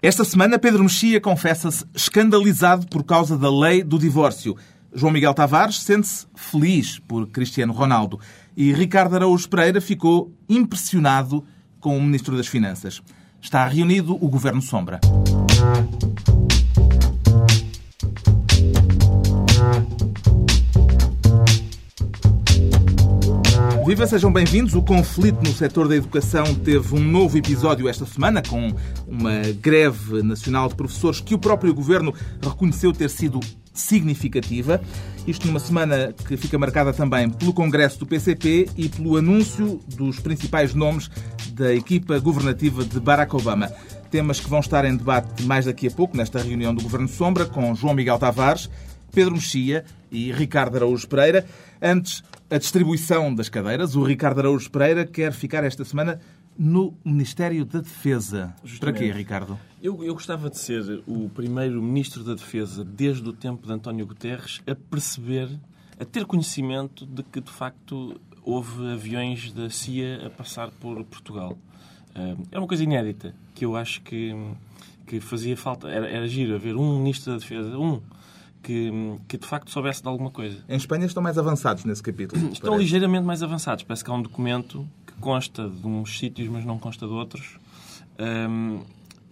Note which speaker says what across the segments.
Speaker 1: Esta semana, Pedro Mexia confessa-se escandalizado por causa da lei do divórcio. João Miguel Tavares sente-se feliz por Cristiano Ronaldo. E Ricardo Araújo Pereira ficou impressionado com o Ministro das Finanças. Está reunido o Governo Sombra. Viva, sejam bem-vindos. O conflito no setor da educação teve um novo episódio esta semana, com uma greve nacional de professores que o próprio governo reconheceu ter sido significativa. Isto numa semana que fica marcada também pelo Congresso do PCP e pelo anúncio dos principais nomes da equipa governativa de Barack Obama. Temas que vão estar em debate mais daqui a pouco, nesta reunião do Governo Sombra, com João Miguel Tavares, Pedro Mexia e Ricardo Araújo Pereira. Antes, a distribuição das cadeiras. O Ricardo Araújo Pereira quer ficar esta semana no Ministério da Defesa. Justamente. Para quê, Ricardo?
Speaker 2: Eu, eu gostava de ser o primeiro Ministro da Defesa desde o tempo de António Guterres a perceber, a ter conhecimento de que, de facto, houve aviões da CIA a passar por Portugal. É uma coisa inédita que eu acho que, que fazia falta. Era, era giro haver um Ministro da Defesa, um, que, que de facto soubesse de alguma coisa.
Speaker 1: Em Espanha estão mais avançados nesse capítulo.
Speaker 2: Estão parece. ligeiramente mais avançados. Parece que há um documento que consta de uns sítios, mas não consta de outros. Um,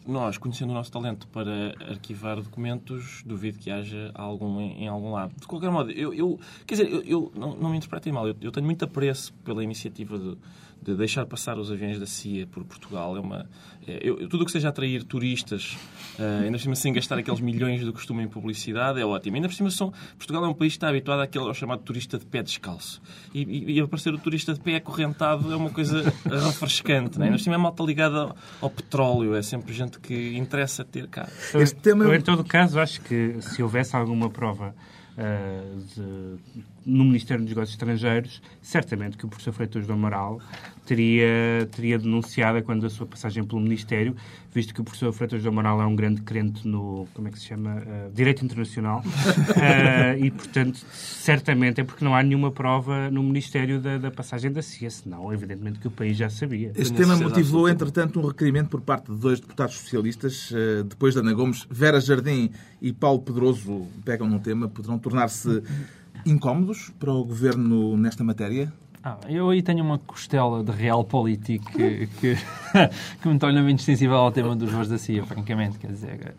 Speaker 2: nós, conhecendo o nosso talento para arquivar documentos, duvido que haja algum em, em algum lado. De qualquer modo, eu, eu quer dizer, eu, eu não, não, me interpretem mal, eu, eu, tenho muito apreço pela iniciativa de, de deixar passar os aviões da CIA por Portugal. É uma, é, eu, tudo o que seja atrair turistas, uh, ainda por cima sem gastar aqueles milhões do costume em publicidade, é ótimo. Ainda por cima, são, Portugal é um país que está habituado àquele, ao chamado turista de pé descalço. E, e, e aparecer o turista de pé acorrentado é uma coisa refrescante. Né? Ainda por cima é malta ligada ao, ao, petróleo, é sempre gente que interessa ter cá.
Speaker 3: Este tema... Eu, em todo caso, acho que se houvesse alguma prova uh, de, no Ministério dos Negócios Estrangeiros, certamente que o professor Freitas do Amaral teria, teria denunciado quando a sua passagem pelo Ministério, visto que o professor Freitas do Amaral é um grande crente no, como é que se chama, uh, Direito Internacional, uh, e, portanto, certamente é porque não há nenhuma prova no Ministério da, da passagem da CIA, senão, evidentemente, que o país já sabia.
Speaker 1: Este tema motivou, entretanto, um requerimento por parte de dois deputados socialistas, uh, depois de Ana Gomes, Vera Jardim e Paulo Pedroso pegam no tema, poderão tornar-se incómodos para o Governo nesta matéria?
Speaker 4: Ah, eu aí tenho uma costela de real político que, que, que me torna menos sensível ao tema dos voos da CIA, francamente. Quer dizer,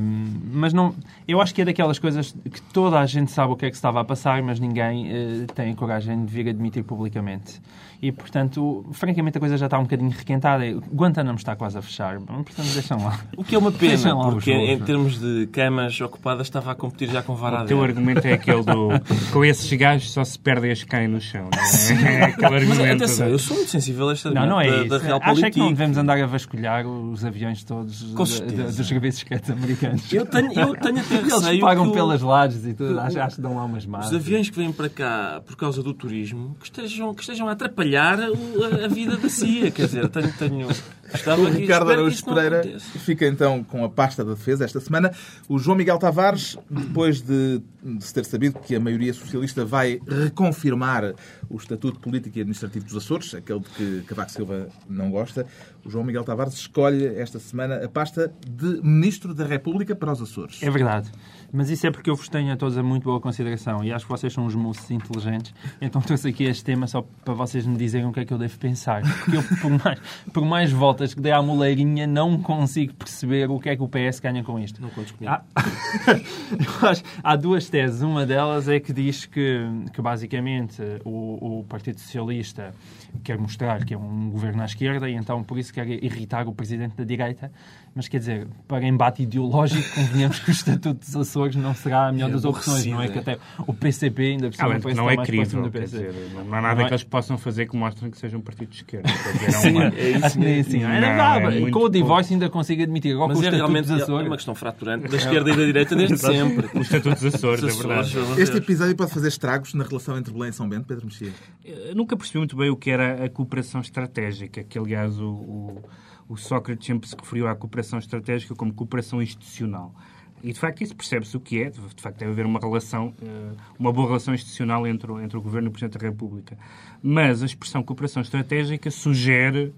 Speaker 4: um, mas não, eu acho que é daquelas coisas que toda a gente sabe o que é que estava a passar, mas ninguém uh, tem coragem de vir admitir publicamente. E, portanto, francamente, a coisa já está um bocadinho requentada. Guantanamo está quase a fechar. Portanto, deixam lá.
Speaker 2: O que é uma pena, porque em termos de camas ocupadas estava a competir já com varada.
Speaker 3: O teu argumento é aquele do com esses gajos só se perdem as caem no chão. Não é? é aquele argumento.
Speaker 2: Mas, atenção, eu sou muito sensível a esta
Speaker 4: não, não é
Speaker 2: da,
Speaker 4: isso.
Speaker 2: da real
Speaker 4: Acho que não devemos andar a vasculhar os aviões todos dos serviços secretos americanos.
Speaker 2: Eu tenho, eu tenho até
Speaker 4: Eles pagam pelas lajes e tudo. Acho, acho que dão lá umas margens.
Speaker 2: Os aviões que vêm para cá por causa do turismo que estejam, que estejam a atrapalhar a, a vida da CIA. Quer dizer, tenho. tenho
Speaker 1: o Ricardo Araújo Pereira fica então com a pasta da defesa esta semana. O João Miguel Tavares, depois de, de se ter sabido que a maioria socialista vai reconfirmar o Estatuto Político e Administrativo dos Açores, aquele de que Cavaco Silva não gosta, o João Miguel Tavares escolhe esta semana a pasta de Ministro da República para os Açores.
Speaker 4: É verdade. Mas isso é porque eu vos tenho a todos a muito boa consideração e acho que vocês são uns moços inteligentes. Então trouxe aqui este tema só para vocês me dizerem o que é que eu devo pensar. Porque eu, por mais, por mais voltas que dei à moleirinha, não consigo perceber o que é que o PS ganha com isto.
Speaker 2: Não contes comigo.
Speaker 4: Há, acho, há duas teses. Uma delas é que diz que, que basicamente o, o Partido Socialista quer mostrar que é um governo à esquerda e então por isso quer irritar o presidente da direita mas quer dizer, para embate ideológico, convenhamos que o Estatuto dos Açores não será a melhor é das opções, não é que até o PCP ainda
Speaker 3: precisa ah, não é crível, quer dizer, não há nada não é... que eles possam fazer que mostrem que seja um partido de esquerda.
Speaker 4: Sim, uma... é isso que assim, é não, é com o divórcio ainda consigo admitir. Agora,
Speaker 2: mas
Speaker 4: é
Speaker 2: realmente é uma questão fraturante da esquerda e da direita desde sempre.
Speaker 3: O Estatuto dos Açores, é verdade.
Speaker 1: Este episódio pode fazer estragos na relação entre Belém e São Bento, Pedro Mexia?
Speaker 3: Nunca percebi muito bem o que era a cooperação estratégica, que aliás o, o o Sócrates sempre se referiu à cooperação estratégica como cooperação institucional. E, de facto, isso percebe-se o que é. De facto, deve haver uma relação, eh, uma boa relação institucional entre, entre o Governo e o Presidente da República. Mas a expressão cooperação estratégica sugere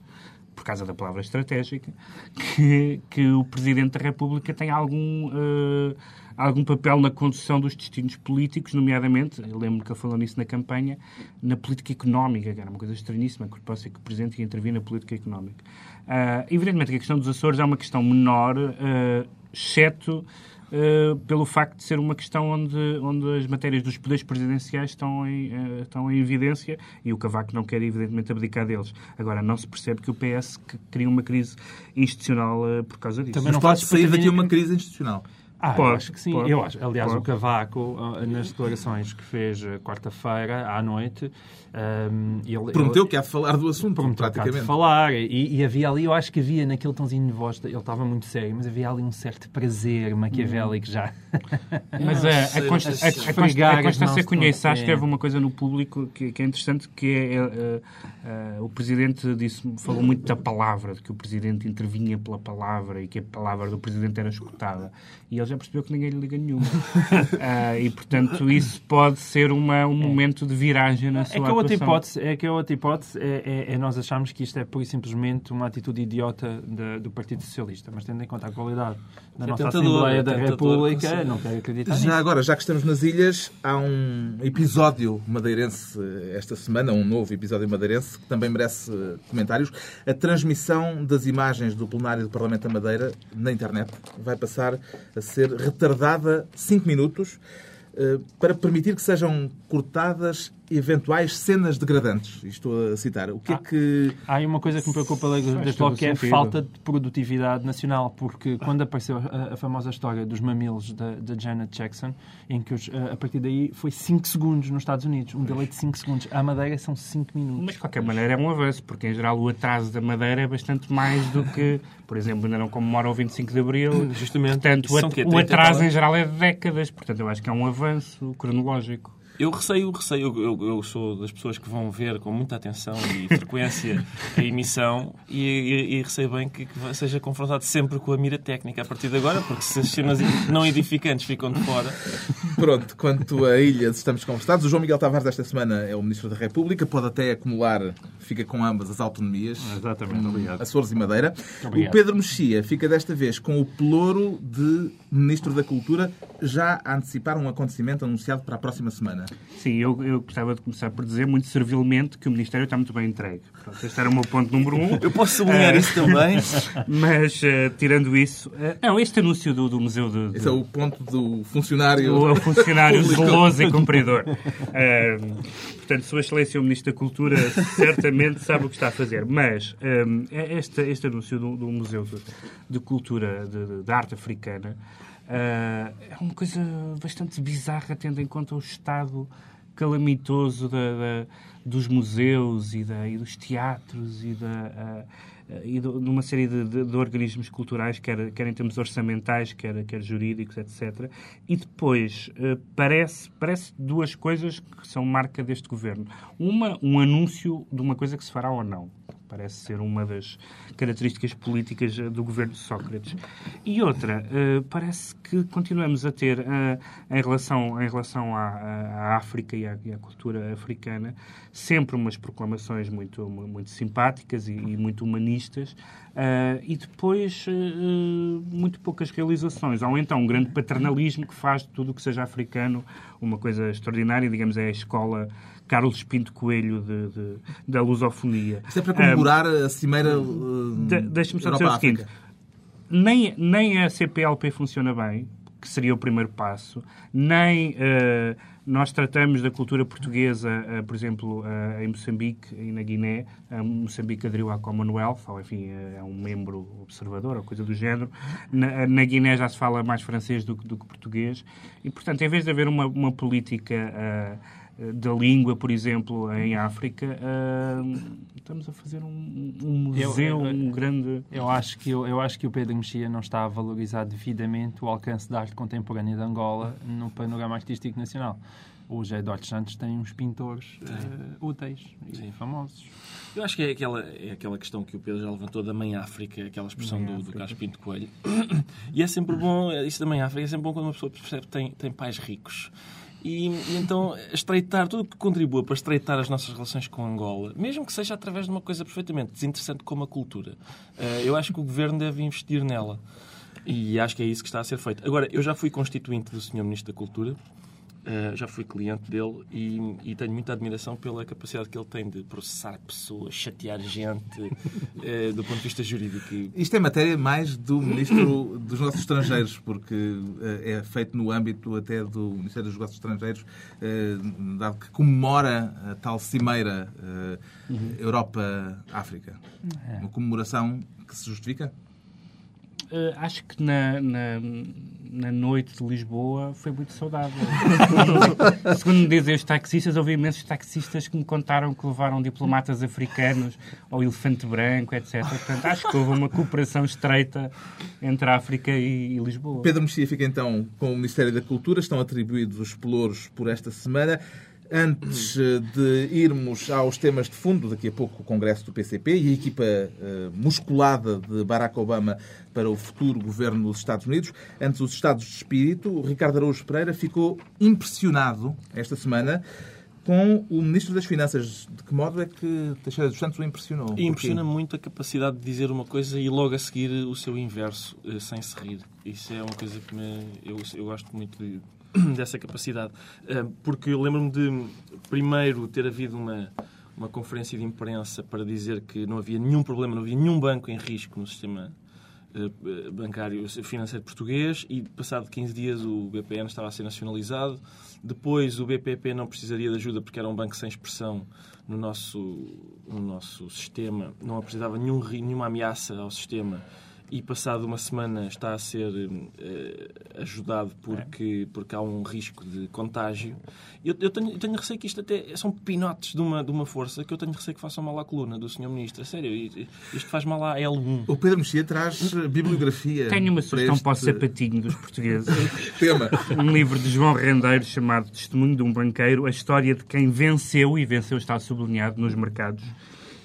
Speaker 3: por causa da palavra estratégica, que, que o Presidente da República tem algum, uh, algum papel na condução dos destinos políticos, nomeadamente, eu lembro que ele falou nisso na campanha, na política económica, que era uma coisa estranhíssima, que ser que o Presidente ia intervir na política económica. Uh, evidentemente que a questão dos Açores é uma questão menor, uh, exceto uh, pelo facto de ser uma questão onde, onde as matérias dos poderes presidenciais estão em, uh, estão em evidência e o Cavaco não quer, evidentemente, abdicar deles. Agora, não se percebe que o PS cria uma crise institucional uh, por causa disso.
Speaker 1: Também não pode sair daqui uma crise institucional.
Speaker 4: Ah, pode, eu acho que sim. Pode, eu acho. Aliás, pode. o Cavaco, nas declarações que fez quarta-feira à noite,
Speaker 1: um, ele, prometeu ele, que há de falar do assunto, prometeu praticamente. Que
Speaker 4: de falar. E, e, havia ali, eu acho que havia naquele tomzinho de voz, ele estava muito sério, mas havia ali um certo prazer maquiavélico já.
Speaker 3: Mas a, a, consta, a, a, a Constância que teve uma coisa no público que, que é interessante, que é uh, uh, o Presidente disse, falou muito da palavra, de que o Presidente intervinha pela palavra e que a palavra do Presidente era escutada. E ele já percebeu que ninguém lhe liga nenhuma. uh, e, portanto, isso pode ser uma, um momento de viragem na sua é
Speaker 4: outra hipótese, é que a outra hipótese é, é, é, nós acharmos que isto é pura e simplesmente uma atitude idiota de, do Partido Socialista, mas tendo em conta a qualidade da é nossa Assembleia da República, não quero acreditar
Speaker 1: Já
Speaker 4: nisso.
Speaker 1: agora, já que estamos nas ilhas, há um episódio madeirense esta semana, um novo episódio madeirense, que também merece comentários. A transmissão das imagens do plenário do Parlamento da Madeira na internet vai passar a ser retardada 5 minutos eh, para permitir que sejam cortadas eventuais cenas degradantes. Estou a citar. O que é que...
Speaker 4: Há uma coisa que me preocupa desde logo, que é a falta de produtividade nacional, porque quando apareceu a, a famosa história dos mamilos da, Janet Jackson, em que os, a partir daí foi 5 segundos nos Estados Unidos, um delay de 5 segundos. A Madeira são 5 minutos.
Speaker 3: Mas, de qualquer maneira, é um avanço, porque, em geral, o atraso da Madeira é bastante mais do que, por exemplo, ainda não comemoram o 25 de Abril.
Speaker 4: Justamente.
Speaker 3: Portanto, o, o atraso, em geral, é de décadas. Portanto, eu acho que é um avanço cronológico.
Speaker 2: Eu receio, receio eu, eu, sou das pessoas que vão ver com muita atenção e frequência a emissão e, e, e receio bem que, que, seja confrontado sempre com a mira técnica a partir de agora, porque se as cenas não edificantes ficam de fora.
Speaker 1: Pronto, quanto a ilhas, estamos conversados. O João Miguel Tavares, desta semana, é o Ministro da República, pode até acumular, fica com ambas as autonomias.
Speaker 4: Exatamente, obrigado.
Speaker 1: Açores e Madeira. Obrigado. O Pedro Mexia fica desta vez com o pelouro de Ministro da Cultura, já a antecipar um acontecimento anunciado para a próxima semana.
Speaker 3: Sim, eu, eu gostava de começar por dizer muito servilmente que o Ministério está muito bem entregue. Pronto, este era o meu ponto número um.
Speaker 2: Eu posso sublinhar uh, isso também.
Speaker 3: Mas, uh, tirando isso... Uh, não, este anúncio do, do Museu de, de...
Speaker 1: Esse é o ponto do funcionário...
Speaker 3: O, o funcionário zeloso e cumpridor. portanto, Sua Excelência, o Ministro da Cultura, certamente sabe o que está a fazer. Mas um, este, este anúncio do, do Museu de, de Cultura de, de Arte Africana é uma coisa bastante bizarra, tendo em conta o estado calamitoso da, da, dos museus e, da, e, dos teatros e, da, uh, e de uma série de, de, de, organismos culturais, quer, quer em termos orçamentais, quer, quer jurídicos, etc. E depois, uh, parece, parece duas coisas que são marca deste governo. Uma, um anúncio de uma coisa que se fará ou não. Parece ser uma das características políticas eh, do governo de Sócrates. E outra, uh, parece que continuamos a ter, uh, em relação, em relação à, à África e à, à, cultura africana, sempre umas proclamações muito, muito simpáticas e, e muito humanistas, e depois muito poucas realizações. Ou então um grande paternalismo que faz de tudo o que seja africano uma coisa extraordinária, digamos, é a escola Carlos Pinto Coelho de, de, da lusofonia.
Speaker 1: Isto é para comemorar um, a cimeira uh, de,
Speaker 3: Deixa-me só dizer o seguinte. Nem, nem a CPLP funciona bem, que seria o primeiro passo, nem uh, nós tratamos da cultura portuguesa, uh, por exemplo, uh, em Moçambique e na Guiné. Moçambique aderiu à Commonwealth, ou enfim, é um membro observador, ou coisa do género. Na, na Guiné já se fala mais francês do, do, que português. E, portanto, em vez de haver uma, uma política da língua, por exemplo, em África, uh, estamos a fazer um, um museu, eu, eu, um grande...
Speaker 4: Eu acho, que, eu, eu acho que o Pedro Mexia não está a valorizar devidamente o alcance da arte contemporânea de Angola no panorama artístico nacional. o José Eduardo Santos tem uns pintores uh, úteis e Sim. famosos.
Speaker 2: Eu acho que é aquela, é aquela questão que o Pedro já levantou da Mãe África, aquela expressão do, do Carlos Pinto Coelho. E é sempre bom, isso da Mãe África, é sempre bom quando uma pessoa percebe que tem, tem pais ricos. E, e, então estreitar tudo que contribua para estreitar as nossas relações com Angola, mesmo que seja através de uma coisa perfeitamente desinteressante como a cultura, uh, eu acho que o governo deve investir nela. E acho que é isso que está a ser feito. Agora, eu já fui constituinte do Sr. Ministro da Cultura Uh, já fui cliente dele e, e, tenho muita admiração pela capacidade que ele tem de processar pessoas, chatear gente uh, do ponto de vista jurídico.
Speaker 1: Isto é matéria mais do Ministro dos Negócios Estrangeiros, porque uh, é feito no âmbito até do Ministério dos Negócios Estrangeiros, dado que comemora a tal cimeira uhum. Europa-África. É. Uma comemoração que se justifica?
Speaker 3: Uh, acho que na, na, na, noite de Lisboa foi muito saudável. Segundo me dizem os taxistas, houve imensos taxistas que me contaram que levaram diplomatas africanos ao Elefante Branco, etc. Portanto, acho que houve uma cooperação estreita entre a África e, e Lisboa.
Speaker 1: Pedro Mexia fica então com o Ministério da Cultura. Estão atribuídos os pelouros por esta semana. Antes eh, de irmos aos temas de fundo, daqui a pouco o Congresso do PCP e a equipa uh, musculada de Barack Obama para o futuro governo dos Estados Unidos, antes os estados de espírito, o Ricardo Araújo Pereira ficou impressionado esta semana com o Ministro das Finanças. De que modo é que Teixeira dos Santos o impressionou?
Speaker 2: E impressiona muito a capacidade de dizer uma coisa e logo a seguir o seu inverso, eh, sem se rir. Isso é uma coisa que me, eu, eu gosto muito de dessa capacidade. Eh, porque eu lembro-me de, primeiro, ter havido uma, uma conferência de imprensa para dizer que não havia nenhum problema, não havia nenhum banco em risco no sistema eh, bancário financeiro português e passado 15 dias o BPN estava a ser nacionalizado. Depois o BPP não precisaria de ajuda porque era um banco sem expressão no nosso, no nosso sistema, não apresentava nenhum, nenhuma ameaça ao sistema e passado uma semana está a ser uh, ajudado porque, porque há um risco de contágio. Eu, eu, tenho, eu tenho receio que isto até são pinotes de uma, de uma força que eu tenho receio que façam mal à coluna do Sr. Ministro. sério, isto faz mal à L1.
Speaker 1: O Pedro Mexia traz bibliografia.
Speaker 3: Tenho uma sugestão para, este... para o sapatinho dos portugueses.
Speaker 1: Tema.
Speaker 3: Um livro de João Rendeiro chamado Testemunho de um Banqueiro, a história de quem venceu, e venceu está sublinhado nos mercados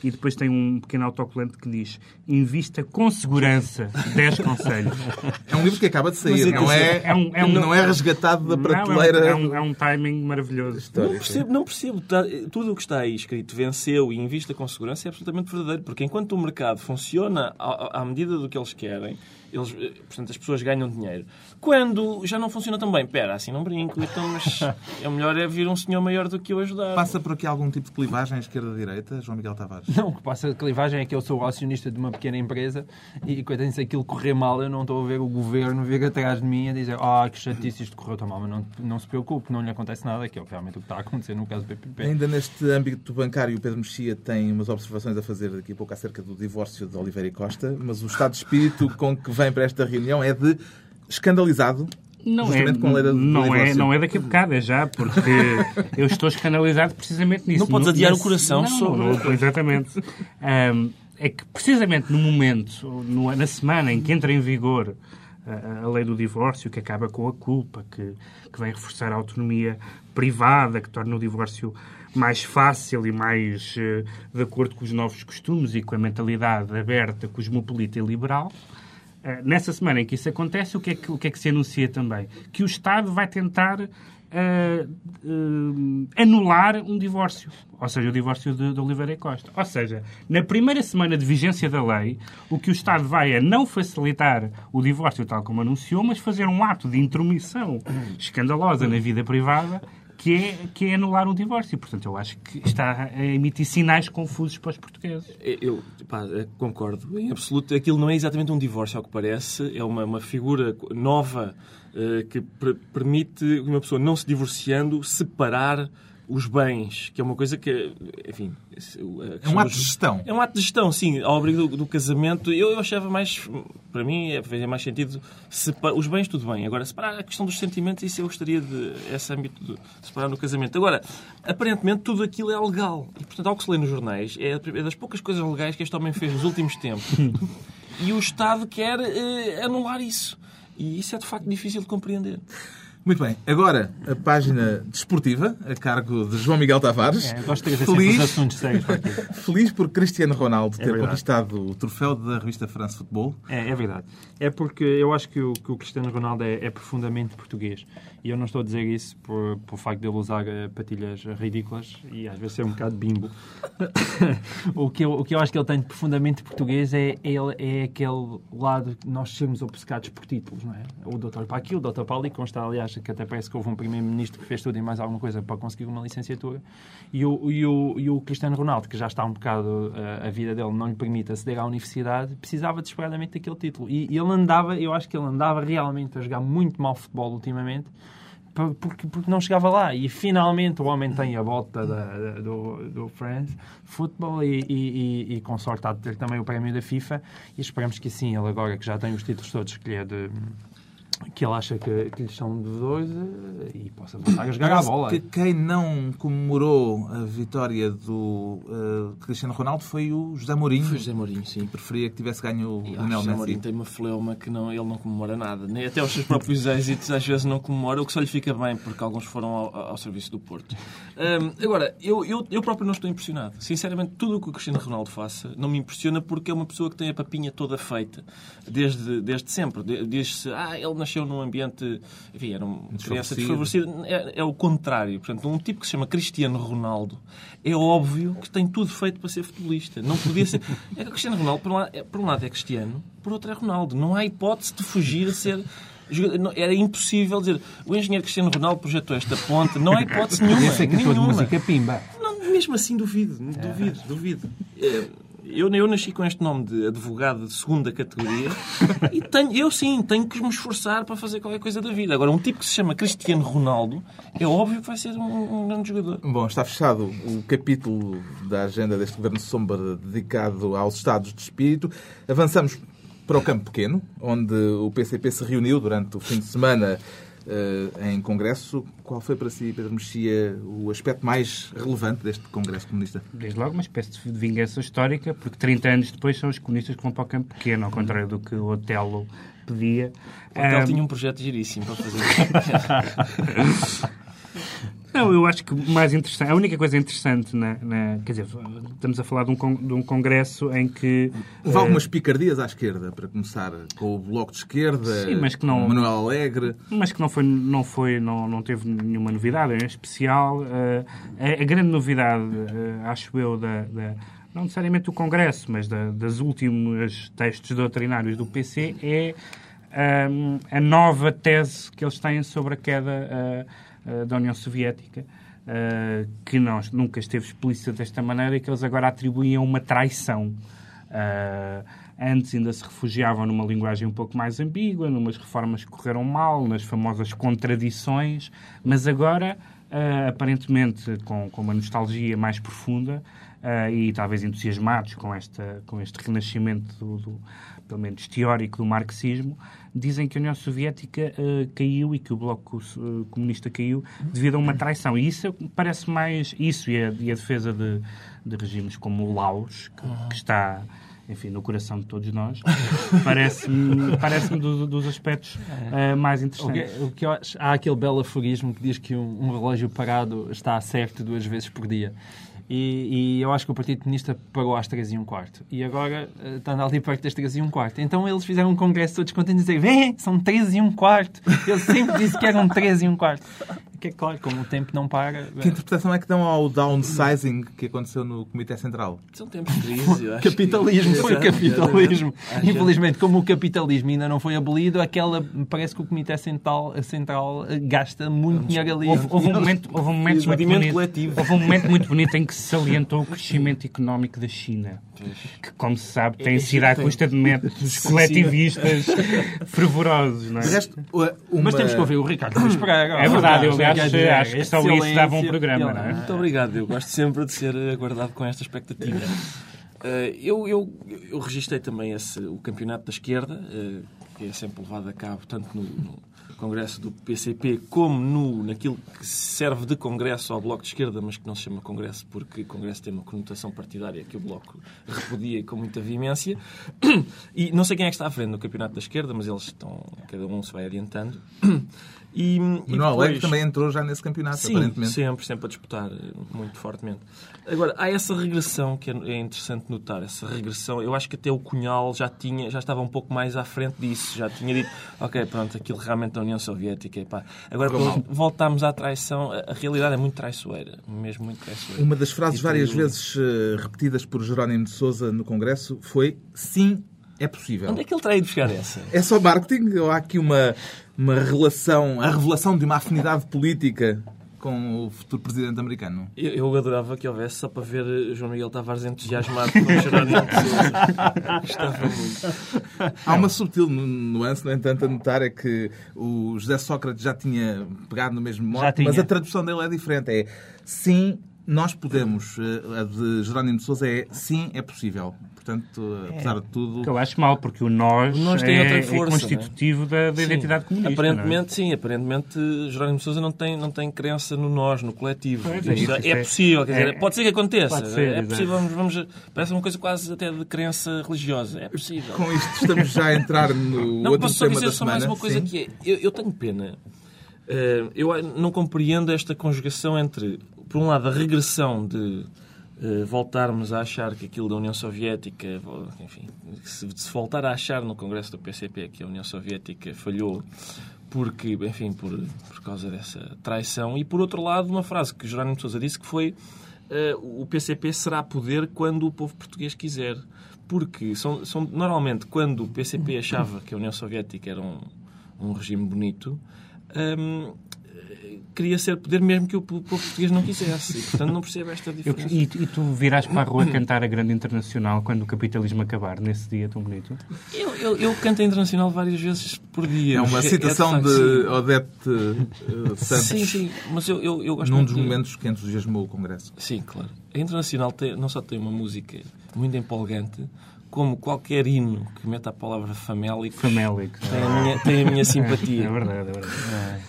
Speaker 3: e depois tem um pequeno autocolante que diz invista com segurança 10 conselhos.
Speaker 1: É um livro que acaba de sair, não é, é, um, é um, não é resgatado da prateleira.
Speaker 3: Não, é, um, é, um, timing maravilhoso.
Speaker 2: Não percebo, não percebo. Tá, tudo o que está aí escrito venceu e invista com segurança é absolutamente verdadeiro, porque enquanto o mercado funciona à, à medida do que eles querem, eles, eh, portanto, as pessoas ganham dinheiro. Quando já não funciona tão bem, pera, assim não brinco, então, mas é melhor é vir um senhor maior do que eu ajudar.
Speaker 1: Passa por aqui algum tipo de clivagem esquerda-direita, João Miguel Tavares?
Speaker 4: Não, o que passa de clivagem é que eu sou acionista de uma pequena empresa e quando se aquilo correr mal, eu não estou a ver o governo vir atrás de mim a dizer ah, que chatice, isto correu tão mal, mas não, não se preocupe, não lhe acontece nada, que é realmente o que está a acontecer no caso do PPP.
Speaker 1: Ainda neste âmbito bancário, o Pedro Mexia tem umas observações a fazer daqui a pouco acerca do divórcio de Oliveira e Costa, mas o estado de espírito com que vem para esta reunião é de escandalizado
Speaker 3: não é, não, é, não é daqui a bocado, é já, porque eu estou escandalizado precisamente nisso.
Speaker 2: Não podes adiar o coração não, sobre...
Speaker 3: Não, exatamente. Um, é que precisamente no momento, no, na semana em que entra em vigor a, a, lei do divórcio, que acaba com a culpa, que, que vem reforçar a autonomia privada, que torna o divórcio mais fácil e mais uh, de acordo com os novos costumes e com a mentalidade aberta, cosmopolita e liberal, nessa semana em que isso acontece, o que, é que, o que é que se anuncia também? Que o Estado vai tentar uh, uh, anular um divórcio, ou seja, o divórcio de, de, Oliveira e Costa. Ou seja, na primeira semana de vigência da lei, o que o Estado vai é não facilitar o divórcio tal como anunciou, mas fazer um ato de intromissão escandalosa na vida privada que é, que é anular um divórcio. Portanto, eu acho que está a emitir sinais confusos para os portugueses.
Speaker 2: Eu pá, concordo. Em absoluto, aquilo não é exatamente um divórcio, ao que parece. É uma, uma figura nova uh, que permite uma pessoa, não se divorciando, separar os bens, que é uma coisa que, enfim...
Speaker 1: É um ato de gestão.
Speaker 2: É um ato de gestão, sim. Ao abrigo do, do casamento, eu, eu, achava mais, para mim, é, fazia mais sentido separar, os bens, tudo bem. Agora, separar a questão dos sentimentos, isso eu gostaria de, esse âmbito de separar no casamento. Agora, aparentemente, tudo aquilo é legal. E, portanto, ao que se lê nos jornais, é, é das poucas coisas legais que este homem fez nos últimos tempos. e o Estado quer eh, anular isso. E isso é, de facto, difícil de compreender.
Speaker 1: Muito bem, agora a página desportiva, a cargo de João Miguel Tavares.
Speaker 4: É, gosto de sempre os assuntos sérios para aqui.
Speaker 1: Feliz por Cristiano Ronaldo ter
Speaker 4: verdade.
Speaker 1: conquistado o troféu da revista France Football.
Speaker 4: É, é verdade. É porque eu acho que o, que o Cristiano Ronaldo é, é profundamente português. E eu não estou a dizer isso por, por facto de ele usar eh, patilhas ridículas e às vezes ser um bocado bimbo. o, que eu, o que eu acho que ele tem de profundamente português é, ele, é aquele lado que nós sermos obcecados por títulos, não é? O doutor para o doutor para ali, consta, aliás, que até parece que houve um primeiro-ministro que fez tudo e mais alguma coisa para conseguir uma licenciatura. E o, e o, e o Cristiano Ronaldo, que já está um bocado, eh, a vida dele não lhe permite aceder à universidade, precisava desesperadamente daquele título. E, e ele andava, eu acho que ele andava realmente a jogar muito mal futebol ultimamente, por- porque, porque não chegava lá. E finalmente o homem tem a volta da, da- do, do France Football e, e, e, e de ter também o prémio da FIFA. E esperamos que assim, ele agora que já tem os títulos todos que lhe é de. Que ele acha que, que lhes são devedores eh, e possa voltar a jogar
Speaker 1: Parece
Speaker 4: bola.
Speaker 1: que quem não comemorou a vitória do eh, Cristiano Ronaldo foi o José Mourinho.
Speaker 2: Foi José Mourinho, sim.
Speaker 1: Preferia que tivesse ganho o Lionel
Speaker 2: acho que José
Speaker 1: Messi.
Speaker 2: Mourinho tem uma fleuma que não, ele não comemora nada. Nem até os seus próprios êxitos às vezes não comemora, o que só lhe fica bem, porque alguns foram ao, ao serviço do Porto. Hum, agora, eu, eu, eu próprio não estou impressionado. Sinceramente, tudo o que o Cristiano Ronaldo faça não me impressiona porque é uma pessoa que tem a papinha toda feita desde, desde sempre. Diz-se, ah, ele nasceu num ambiente, enfim, era uma criança desfavorecida. É, é o contrário. Portanto, um tipo que se chama Cristiano Ronaldo é óbvio que tem tudo feito para ser futebolista. Não podia ser. É que o Cristiano Ronaldo, por um lado, é, por um lado é Cristiano, por outro é Ronaldo. Não há hipótese de fugir a ser. Era impossível dizer o engenheiro Cristiano Ronaldo projetou esta ponte. Não há hipótese nenhuma.
Speaker 4: Esse é cantor de
Speaker 2: nenhuma.
Speaker 4: música pimba.
Speaker 2: Não, mesmo assim duvido, duvido, duvido. É, Eu, eu nasci com este nome de advogado de segunda categoria e tenho, eu sim tenho que me esforçar para fazer qualquer coisa da vida. Agora, um tipo que se chama Cristiano Ronaldo é óbvio que vai ser um, um grande jogador.
Speaker 1: Bom, está fechado o capítulo da agenda deste Governo Sombra dedicado aos estados de espírito. Avançamos para o campo pequeno, onde o PCP se reuniu durante o fim de semana em Congresso. Qual foi para si, Pedro Mexia, o aspecto mais relevante deste Congresso Comunista?
Speaker 3: Desde logo uma espécie de vingança histórica, porque 30 anos depois são os comunistas que vão para o campo pequeno, ao contrário do que o Otelo pedia.
Speaker 2: Porque ele
Speaker 3: Ah,
Speaker 2: tinha um projeto giríssimo para fazer.
Speaker 3: Não, eu acho que o mais interessante, a única coisa interessante, na, na- quer dizer, estamos a falar de um, con- de um congresso em que
Speaker 1: Houve
Speaker 3: eh,
Speaker 1: algumas picardias à esquerda, para começar com o Bloco de Esquerda,
Speaker 3: Sim, mas que não-
Speaker 1: Manuel Alegre.
Speaker 3: mas que não foi não foi não, não teve nenhuma novidade em especial eh, a, a grande novidade eh, acho eu da, da- não necessariamente do Congresso mas da, das últimos textos doutrinários do PC é ahm, a nova tese que eles têm sobre a queda ah, ah, da União Soviética ah, que não, nunca esteve explícita desta maneira e que eles agora atribuem a uma traição. Ah, antes ainda se refugiavam numa linguagem um pouco mais ambígua, numas reformas que correram mal, nas famosas contradições, mas agora, aparentemente, com, com uma nostalgia mais profunda ah, e talvez entusiasmados com, esta, com este renascimento, do, do- pelo menos teórico, do marxismo, dizem que a União Soviética ah, caiu e que o Bloco ah, Comunista caiu devido a uma traição. E isso parece mais isso e a, e a defesa de, de regimes como o Laos, que, que está enfim, no coração de todos nós, parece-me parece do- dos aspectos ah, mais
Speaker 4: O
Speaker 3: interessantes.
Speaker 4: que, o que eu acho- há aquele belo aforismo que diz que um, um relógio parado está certo duas vezes por dia. E, e eu acho que o Partido Comunista pagou às 3 e um quarto. E agora eh, está ali perto das 3 e um quarto. Então eles fizeram um congresso todos contentes e dizer vem, são 13 e um quarto. Ele sempre disse que eram 13 e um quarto. Que é claro, como o tempo não para...
Speaker 1: Que interpretação é que dão ao downsizing que aconteceu no Comitê Central?
Speaker 2: São tempos de crise. eu acho que-
Speaker 4: Capitalismo, foi
Speaker 2: Exato,
Speaker 4: capitalismo.
Speaker 2: exatamente.
Speaker 4: Infelizmente, como o capitalismo ainda não foi abolido, aquela parece que o Comitê Central, Central eh, gasta muito dinheiro ali.
Speaker 3: Houve, houve um momento, houve um momento muito bonito,
Speaker 2: coletivo.
Speaker 3: houve um momento muito bonito em que salientou o crescimento económico da China, que, como se sabe, tem sido à custa de métodos coletivistas fervorosos. Não é?
Speaker 1: Resto, uma...
Speaker 4: Mas temos que ouvir o Ricardo Luís Pereira.
Speaker 3: É verdade, eu
Speaker 4: dizer,
Speaker 3: acho que só isso dava um programa, não é?
Speaker 2: Muito obrigado. Eu gosto sempre de ser aguardado com esta expectativa. Eh, eu, eu, eu registrei também esse, o campeonato da esquerda, eh, que é sempre levado a cabo, tanto no, no Congresso do PCP como no, naquilo que serve de Congresso ao Bloco de Esquerda, mas que não se chama Congresso porque Congresso tem uma conotação partidária que o Bloco repudia com muita veemência. E não sei quem é que está à frente no Campeonato da Esquerda, mas eles estão, cada um se vai adiantando. E,
Speaker 1: Manuel Alegre
Speaker 2: depois-
Speaker 1: também entrou já nesse campeonato,
Speaker 2: Sim,
Speaker 1: aparentemente.
Speaker 2: sempre, sempre a disputar eh, muito fortemente. Agora, há essa regressão que é é interessante notar. Essa regressão, eu acho que até o Cunhal já tinha, já estava um pouco mais à frente disso. Já tinha dito, ok, pronto, aquilo realmente da União Soviética. Epá. Agora, quando voltámos à traição, a, realidade é muito traiçoeira. Mesmo muito traiçoeira.
Speaker 1: Uma das frases
Speaker 2: E
Speaker 1: várias vezes eh, repetidas por Jerónimo de Sousa no Congresso foi sim, é possível.
Speaker 2: Onde é que ele terá ido buscar essa?
Speaker 1: É só marketing ou há aqui uma, uma relação, a revelação de uma afinidade política com o futuro presidente americano?
Speaker 2: Eu, eu adorava que houvesse só para ver eh, João Miguel Tavares entusiasmado com o Jerónimo de. Gostava muito.
Speaker 1: Há uma subtil nu- nuance, no entanto, a notar é que o José Sócrates já tinha pegado no mesmo modo, mas a tradução dele é diferente. É sim, nós podemos. Eh, A de Jerónimo de Sousa é sim, é possível. Portanto, apesar de tudo.
Speaker 3: Que eu acho mal, porque o nós,
Speaker 2: O nós tem
Speaker 3: é,
Speaker 2: outra
Speaker 3: é
Speaker 2: força,
Speaker 3: constitutivo da, da
Speaker 2: Sim.
Speaker 3: identidade comunista.
Speaker 2: Aparentemente, sim. Aparentemente, Jerónimo de Sousa não tem, não tem crença no nós, no coletivo.
Speaker 3: Pois é, isso
Speaker 2: é,
Speaker 3: é-
Speaker 2: possível, quer dizer,
Speaker 3: é-
Speaker 2: pode ser que aconteça.
Speaker 3: Pode ser,
Speaker 2: é possível, vamos, vamos, parece uma coisa quase até de crença religiosa. É possível.
Speaker 1: Com isto estamos já a entrar no
Speaker 2: Não,
Speaker 1: outro
Speaker 2: posso só
Speaker 1: tema
Speaker 2: dizer
Speaker 1: da
Speaker 2: só
Speaker 1: semana.
Speaker 2: mais uma coisa
Speaker 1: Sim.
Speaker 2: que é. Eu, eu tenho pena. Eh, eu não compreendo esta conjugação entre, por um lado, a regressão de eh, voltarmos a achar que aquilo da União Soviética, enfim, se, se voltar a achar no Congresso do PCP que a União Soviética falhou porque, enfim, por, por causa dessa traição, e por outro lado, uma frase que Jerónimo de Sousa disse que foi eh, o PCP será poder quando o povo português quiser. Porque são, são, normalmente, quando o PCP achava que a União Soviética era um, um regime bonito, hum, queria ser poder mesmo que o povo português não quisesse. E, portanto, não percebo esta
Speaker 3: Eu-
Speaker 2: diferença.
Speaker 3: e, e tu virás para a rua cantar a grande internacional quando o capitalismo acabar, nesse dia tão bonito?
Speaker 2: Eu, eu, eu canto a internacional várias vezes por dia.
Speaker 1: É uma
Speaker 2: É- é
Speaker 1: citação
Speaker 2: facto,
Speaker 1: de
Speaker 2: sim.
Speaker 1: Odete eh, Santos
Speaker 2: Sim, sim, mas eu, eu, eu gosto
Speaker 1: num dos
Speaker 2: de-
Speaker 1: momentos que entusiasmou o Congresso.
Speaker 2: Sim, claro. A Internacional tem- não só tem uma música muito empolgante, como qualquer hino que meta a palavra famélico
Speaker 3: Famélico.
Speaker 2: tem a minha, tem a minha
Speaker 3: É
Speaker 2: simpatia.
Speaker 3: verdade, é verdade.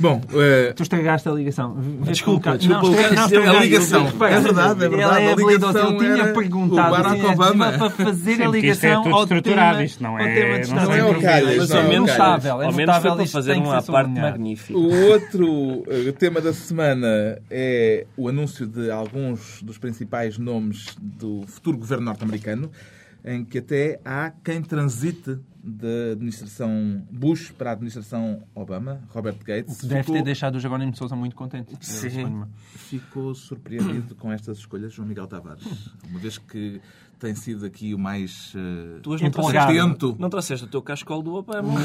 Speaker 1: Bom, eh,
Speaker 4: Tu estragaste a ligação.
Speaker 2: Desculpa, desculpa,
Speaker 4: Não, não,
Speaker 2: a
Speaker 1: ligação. É verdade, é verdade.
Speaker 4: Ele
Speaker 1: A
Speaker 4: é habilidoso.
Speaker 1: ligação
Speaker 4: Ele tinha perguntado
Speaker 1: o Barack
Speaker 4: tinha-
Speaker 1: Obama.
Speaker 4: para fazer a
Speaker 3: Sim, porque isto é
Speaker 4: ligação
Speaker 3: tudo
Speaker 4: ao
Speaker 3: estruturado,
Speaker 4: tema,
Speaker 3: isto não
Speaker 4: ao
Speaker 3: é- não
Speaker 4: de
Speaker 3: se
Speaker 4: Estado
Speaker 1: é o calhas,
Speaker 2: Mas
Speaker 1: não
Speaker 2: ao
Speaker 1: é
Speaker 4: notável, é
Speaker 2: ao menos foi
Speaker 4: notável,
Speaker 2: para fazer uma parte magnífica.
Speaker 1: O outro eh, tema da semana é o anúncio de alguns dos principais nomes do futuro governo norte-americano, em que até há quem transite da administração Bush para a administração Obama, Robert Gates.
Speaker 4: Deve
Speaker 1: ficou,
Speaker 4: ter deixado o Jerónimo de Sousa muito contente.
Speaker 2: Sim.
Speaker 1: Ficou surpreendido com estas escolhas, João Miguel Tavares. Uma vez que tem sido aqui o mais eh,
Speaker 2: Tu hoje não
Speaker 4: Empolgado.
Speaker 2: trouxeste,
Speaker 1: atento.
Speaker 2: não trouxeste o teu cascol do Obama.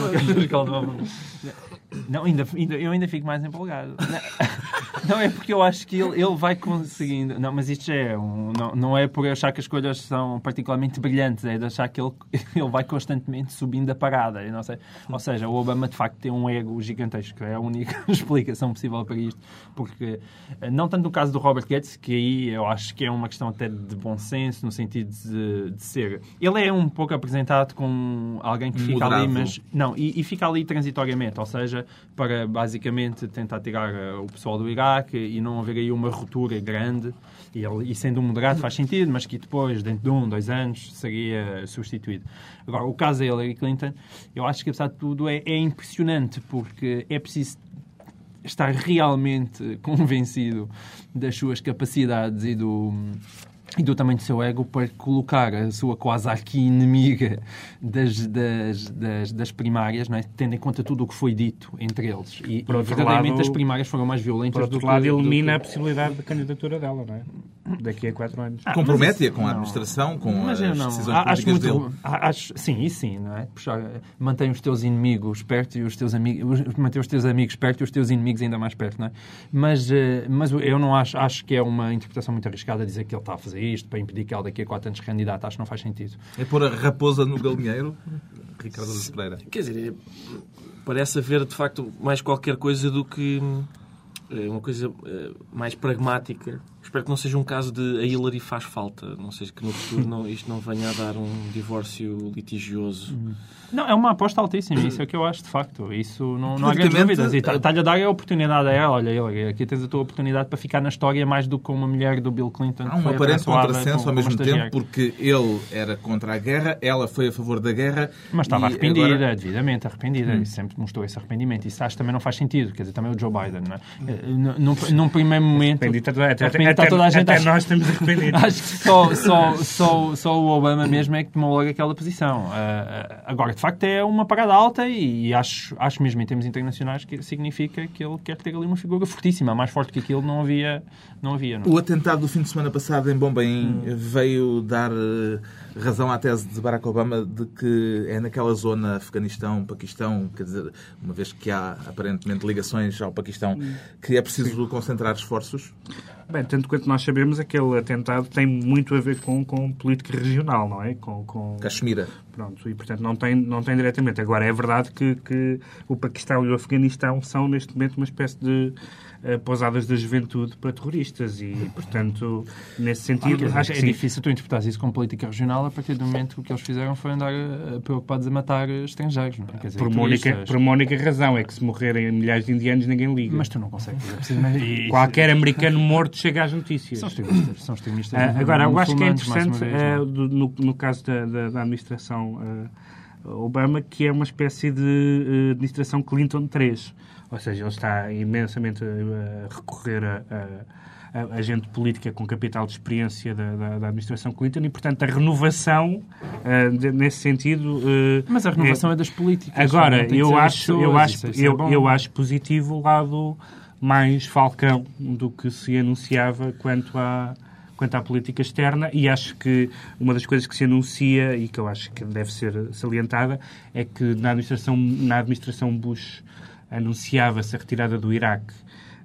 Speaker 4: Não, ainda, ainda- eu ainda fico mais empolgado. Não, não é porque eu acho que ele, ele vai conseguindo. Não, mas isto é um, não, não é por eu achar que as escolhas são particularmente brilhantes, é de achar que ele, ele vai constantemente subindo a parada. Eu não sei. Ou seja, o Obama de facto tem um ego gigantesco. É a única explicação possível para isto. Porque, eh, não tanto no caso do Robert Gates, que aí eu acho que é uma questão até de bom senso, no sentido de, de ser. Ele é um pouco apresentado como alguém que fica ali,
Speaker 1: Moderado.
Speaker 4: mas não, e, e fica ali transitoriamente, ou seja, para basicamente tentar tirar eh, o pessoal do Iraque e não haver aí uma ruptura grande. E, ele, e sendo um moderado faz sentido, mas que depois, dentro de um, dois anos, seria substituído. Agora, o caso da Hillary Clinton, eu acho que apesar de tudo é, é impressionante, porque é preciso estar realmente convencido das suas capacidades e do, e do tamanho do seu ego para colocar a sua quase arqui-inimiga das, das, das, das primárias, não é? tendo em conta tudo o que foi dito entre eles. E,
Speaker 3: Por
Speaker 4: e
Speaker 3: outro
Speaker 4: verdadeiramente
Speaker 3: lado-
Speaker 4: as primárias foram mais violentas
Speaker 3: Por outro
Speaker 4: do
Speaker 3: lado,
Speaker 4: que... do
Speaker 3: elimina a
Speaker 4: que-
Speaker 3: possibilidade de candidatura dela, não é? Daqui a quatro anos.
Speaker 4: Ah,
Speaker 1: Compromete-a com a
Speaker 4: não.
Speaker 1: administração, com
Speaker 4: Mas
Speaker 1: as
Speaker 4: eu não.
Speaker 1: decisões
Speaker 4: A- Acho
Speaker 1: políticas
Speaker 4: muito.
Speaker 1: dele.
Speaker 4: a- Acho, sim, isso sim, não é? Puxar, mantém os teus inimigos perto e os teus amigos. Mantém os teus amigos perto e os teus inimigos ainda mais perto, não é? Mas, eh, mas eu não acho. Acho que é uma interpretação muito arriscada dizer que ele está a fazer isto para impedir que ela daqui a quatro anos se candidate. Acho que não faz sentido.
Speaker 1: É pôr a raposa no galinheiro, Ricardo Pereira.
Speaker 2: Quer dizer, parece haver de facto mais qualquer coisa do que eh, uma coisa eh, mais pragmática Espero que não seja um caso de a Hillary faz falta. Não seja que no futuro não, isto não venha a dar um divórcio litigioso.
Speaker 4: Não, é uma aposta altíssima, isso é o que eu acho, de facto. Isso não, não há grandes dúvidas. E
Speaker 1: eh,
Speaker 4: tá- está-lhe a dar a oportunidade a ela. Olha, Hillary, aqui tens a tua oportunidade para ficar na história mais do que uma mulher do Bill Clinton.
Speaker 1: Há um aparente contrassenso ao mesmo tempo, porque ele era contra a guerra, ela foi a favor da guerra.
Speaker 4: Mas estava arrependida,
Speaker 1: agora- Hum.
Speaker 4: devidamente arrependida. E sempre mostrou esse arrependimento. Isso acho que também não faz sentido. Quer dizer, também o Joe Biden, não é? Eh, num- Num, primeiro momento...
Speaker 3: Arrependido toda, até,
Speaker 4: Arrependido está
Speaker 3: até-
Speaker 4: toda a gente.
Speaker 3: até
Speaker 4: Acho-
Speaker 3: nós estamos arrependidos.
Speaker 4: Acho que só, só, só, só o Obama mesmo é que tomou logo aquela posição. Ah, agora, de facto, é uma parada alta e acho, acho mesmo em termos internacionais que significa que ele quer ter ali uma figura fortíssima. Mais forte que aquilo não havia. Não havia não. é?
Speaker 1: O atentado do fim de semana passado em Bombaim
Speaker 4: Hum.
Speaker 1: veio dar eh, razão à tese de Barack Obama de que é naquela zona Afeganistão, Paquistão, quer dizer, uma vez que há aparentemente ligações ao Paquistão,
Speaker 4: Hum.
Speaker 1: que é preciso concentrar esforços.
Speaker 3: Bem, tanto quanto nós sabemos, aquele atentado tem muito a ver com, com política regional, não é? Com, com,
Speaker 1: Caxemira.
Speaker 3: Pronto, e portanto não tem, não tem diretamente. Agora, é verdade que, que o Paquistão e o Afeganistão são neste momento uma espécie de pousadas da juventude para terroristas e, portanto, nesse sentido,
Speaker 4: dizer,
Speaker 3: acho que
Speaker 4: é difícil tu interpretares isso como política regional a partir do momento que o que eles fizeram foi andar eh, preocupados a matar estrangeiros. Não é? Quer dizer,
Speaker 3: Por uma, única,
Speaker 4: turistas.
Speaker 3: por razão, é que se morrerem milhares de indianos ninguém liga.
Speaker 4: Mas tu não consegues
Speaker 3: Qualquer americano morto chega às notícias.
Speaker 4: São extremistas. São extremistas
Speaker 3: Ah, agora, eu acho que é interessante,
Speaker 4: vez,
Speaker 3: ah,
Speaker 4: é?
Speaker 3: no, no caso da, da- da administração ah, Obama, que é uma espécie de ah, administração Clinton 3. Ou seja, ele está imensamente ah, a recorrer a, a- a- gente política com capital de experiência da, da- da administração Clinton e, portanto, a renovação, ah, de- nesse sentido... ah,
Speaker 4: Mas a renovação é, das políticas.
Speaker 3: Agora,
Speaker 4: tem que
Speaker 3: eu acho, eu,
Speaker 4: pessoas,
Speaker 3: acho,
Speaker 4: isso- isso é
Speaker 3: eu, eu acho positivo o lado mais falcão do que se anunciava quanto à, quanto à política externa e acho que uma das coisas que se anuncia e que eu acho que deve ser salientada é que na administração, na administração Bush anunciava-se a retirada do Iraque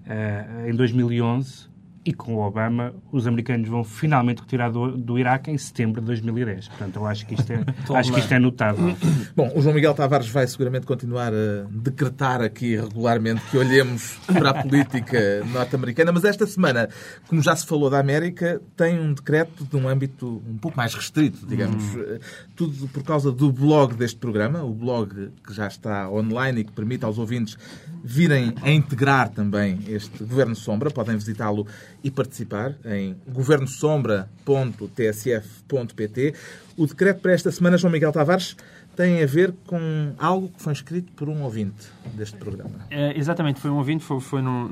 Speaker 3: eh, em 2011 e com o Obama os americanos vão finalmente retirar do, do Iraque em setembro de 2010. Portanto, eu acho que isto é, acho que isto é notável.
Speaker 1: Bom, o João Miguel Tavares vai seguramente continuar a decretar aqui regularmente que olhemos para a política norte-americana, mas esta semana, como já se falou da América, tem um decreto de um âmbito um pouco mais restrito, digamos. Eh, Tudo por causa do blog deste programa, o blog que já está online e que permite aos ouvintes virem a integrar também este Governo Sombra. Podem visitá-lo e participar em governosombra.tsf.pt. O decreto para esta semana, João Miguel Tavares, tem a ver com algo que foi escrito por um ouvinte deste programa.
Speaker 4: É, exatamente, foi um ouvinte, foi, foi num,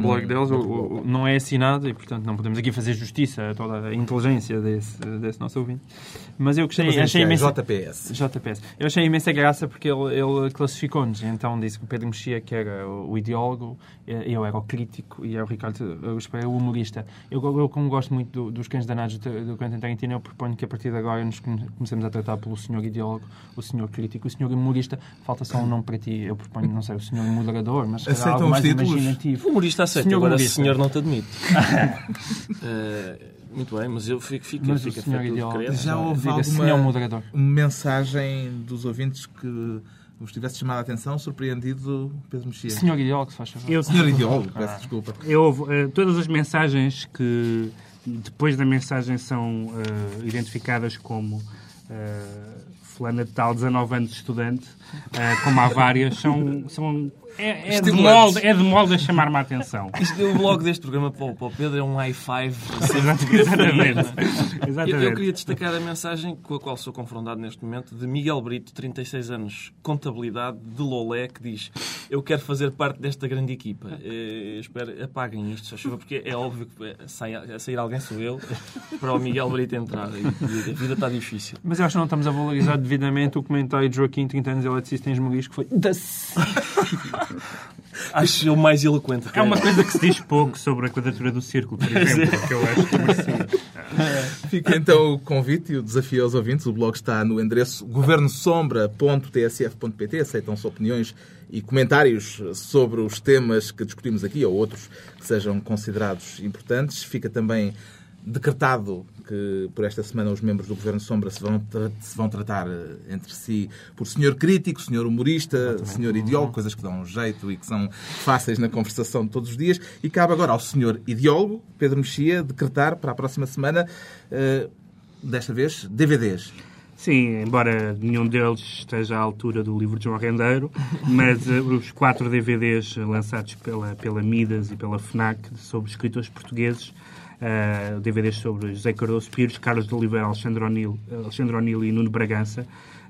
Speaker 4: blog deles, o- o- não é assinado e, portanto, não podemos aqui fazer justiça a toda a inteligência desse, desse nosso ouvinte. Mas eu gostei, achei imensa...
Speaker 1: JPS.
Speaker 4: JPS. Eu achei imensa graça porque ele, ele classificou-nos. Então disse que o Pedro Mexia que era o, ideólogo, eu era o crítico e é o Ricardo Augusto Pereira o humorista. Eu, eu como gosto muito do- dos cães danados do, do Quentin Tarantino, eu proponho que a partir de agora nos come- comecemos a tratar pelo senhor ideólogo, o senhor crítico, o senhor humorista. Falta só um nome para ti. Eu proponho, não sei, o senhor moderador, mas se calhar
Speaker 1: Aceitam
Speaker 4: algo mais
Speaker 1: títulos?
Speaker 4: imaginativo.
Speaker 2: O humorista aceita,
Speaker 4: Senhor
Speaker 2: agora
Speaker 4: humorista.
Speaker 2: senhor não te admite. Eh, muito bem, mas eu fico, fico,
Speaker 4: Mas o senhor
Speaker 2: feito o
Speaker 4: ideólogo.
Speaker 2: decreto.
Speaker 1: Já houve
Speaker 4: Diga,
Speaker 1: alguma-
Speaker 4: senhor
Speaker 1: mensagem dos ouvintes que vos tivesse chamado a atenção, surpreendido Pedro Mexia.
Speaker 4: Senhor ideólogo, se faz favor.
Speaker 3: Eu,
Speaker 1: Senhor ideólogo, peço desculpa.
Speaker 3: Eu, eh, todas as mensagens que depois da mensagem são eh, identificadas como eh, fulana de tal, 19 anos de estudante, eh, como há várias, são, são é, é, de molde, é de molde a chamar-me a atenção.
Speaker 2: Isto, o blog deste programa para o, para o Pedro é um high five.
Speaker 3: Exatamente.
Speaker 2: Eu, eu
Speaker 3: Exatamente.
Speaker 2: queria destacar a mensagem com a qual sou confrontado neste momento de Miguel Brito, 36 anos, contabilidade de Lolé, que diz: Eu quero fazer parte desta grande equipa. Eh, espero, apaguem isto, só chuva, porque é óbvio que sai, a sair alguém sou eu para o Miguel Brito entrar. A vida está difícil.
Speaker 4: Mas eu acho que não estamos a valorizar devidamente o comentário de Joaquim, 30 anos eletricista em Esmoriz, que foi das
Speaker 2: Acho ele mais eloquente.
Speaker 3: É uma coisa que se diz pouco sobre a quadratura do círculo, por exemplo, que eu acho que merecia.
Speaker 1: Fica então o convite e o desafio aos ouvintes. O blog está no endereço governosombra.tsf.pt. Aceitam-se opiniões e comentários sobre os temas que discutimos aqui ou outros que sejam considerados importantes. Fica também decretado que por esta semana os membros do Governo Sombra se vão, se vão tratar eh, entre si por senhor crítico, senhor humorista, senhor ideólogo, coisas que dão um jeito e que são fáceis na conversação de todos os dias. E cabe agora ao senhor ideólogo, Pedro Mexia, decretar para a próxima semana, uh, desta vez, DVDs.
Speaker 3: Sim, embora nenhum deles esteja à altura do livro de João Rendeiro, mas uh, os quatro DVDs lançados pela, pela Midas e pela FNAC sobre escritores portugueses uh, DVDs sobre José Cardoso Pires, Carlos de Oliveira, Alexandre O'Neill, Alexandre e Nuno Bragança.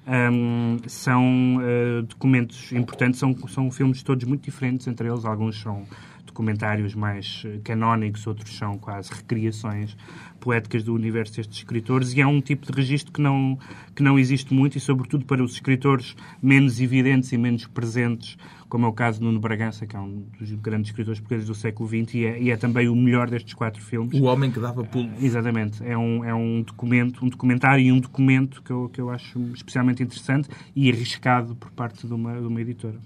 Speaker 3: Um, são uh, documentos importantes, são, são filmes todos muito diferentes entre eles. Alguns são documentários mais eh, canónicos, outros são quase recriações poéticas do universo destes escritores e é um tipo de registro que não, que não existe muito e, sobretudo, para os escritores menos evidentes e menos presentes, como é o caso de Nuno Bragança, que é um dos grandes escritores portugueses do século XX e é, e é também o melhor destes quatro filmes.
Speaker 1: O Homem que Dava Pulo.
Speaker 3: Exatamente. É um, é um documento, um documentário e um documento que eu, que eu acho especialmente interessante e arriscado por parte de uma, de uma editora.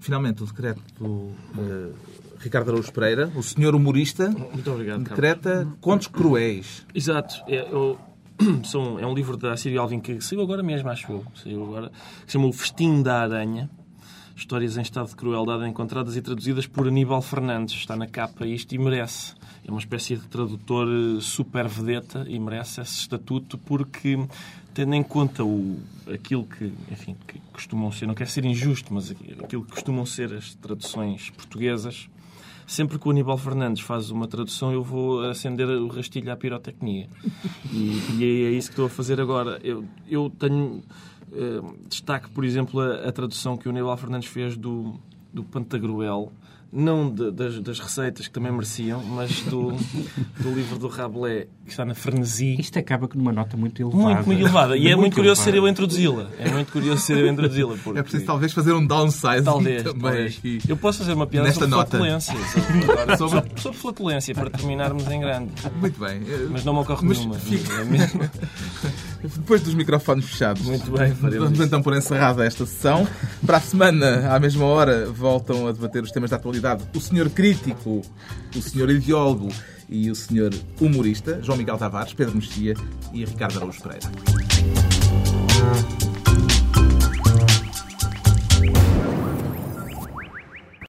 Speaker 1: Finalmente, o decreto do uh, Ricardo Araújo Pereira, o senhor humorista,
Speaker 2: Muito obrigado,
Speaker 1: decreta
Speaker 2: Carlos.
Speaker 1: Contos Cruéis.
Speaker 2: Exato. É, eu, são, é um livro da Sírio Alvim que saiu agora mesmo, acho eu. Saiu agora, que se chama O Festim da Aranha. Histórias em estado de crueldade encontradas e traduzidas por Aníbal Fernandes. Está na capa isto e merece. É uma espécie de tradutor eh, super vedeta e merece esse estatuto porque, tendo em conta o, aquilo que, enfim, que costumam ser, não quero ser injusto, mas aquilo que costumam ser as traduções portuguesas, sempre que o Aníbal Fernandes faz uma tradução, eu vou acender o rastilho à pirotecnia. E, e é isso que estou a fazer agora. Eu, eu tenho uh, destaque, por exemplo, a, a, tradução que o Aníbal Fernandes fez do, do Pantagruel, não de, das, das, receitas que também mereciam, mas do, do livro do Rabelais, que está na Frenesi.
Speaker 3: Isto acaba numa nota muito elevada.
Speaker 2: Muito, muito elevada. E é muito, muito curioso elevada. ser eu a introduzi-la. É muito curioso ser eu a introduzi-la.
Speaker 1: Porque... É preciso talvez fazer um downsize
Speaker 2: talvez,
Speaker 1: também.
Speaker 2: Talvez. Eu posso fazer uma piada
Speaker 1: Nesta
Speaker 2: sobre
Speaker 1: nota.
Speaker 2: flatulência. Sobre, sobre, sobre, flatulência, para terminarmos em grande.
Speaker 1: Muito bem.
Speaker 2: Mas não me ocorre
Speaker 1: mas
Speaker 2: nenhuma.
Speaker 1: Fica... Depois dos microfones fechados.
Speaker 2: Muito bem,
Speaker 1: Vamos
Speaker 2: isso.
Speaker 1: então por encerrada esta sessão. Para a semana, à mesma hora, voltam a debater os temas da atualidade. O senhor crítico, o senhor ideólogo e o senhor humorista, João Miguel Tavares, Pedro Mexia e Ricardo Araújo Pereira.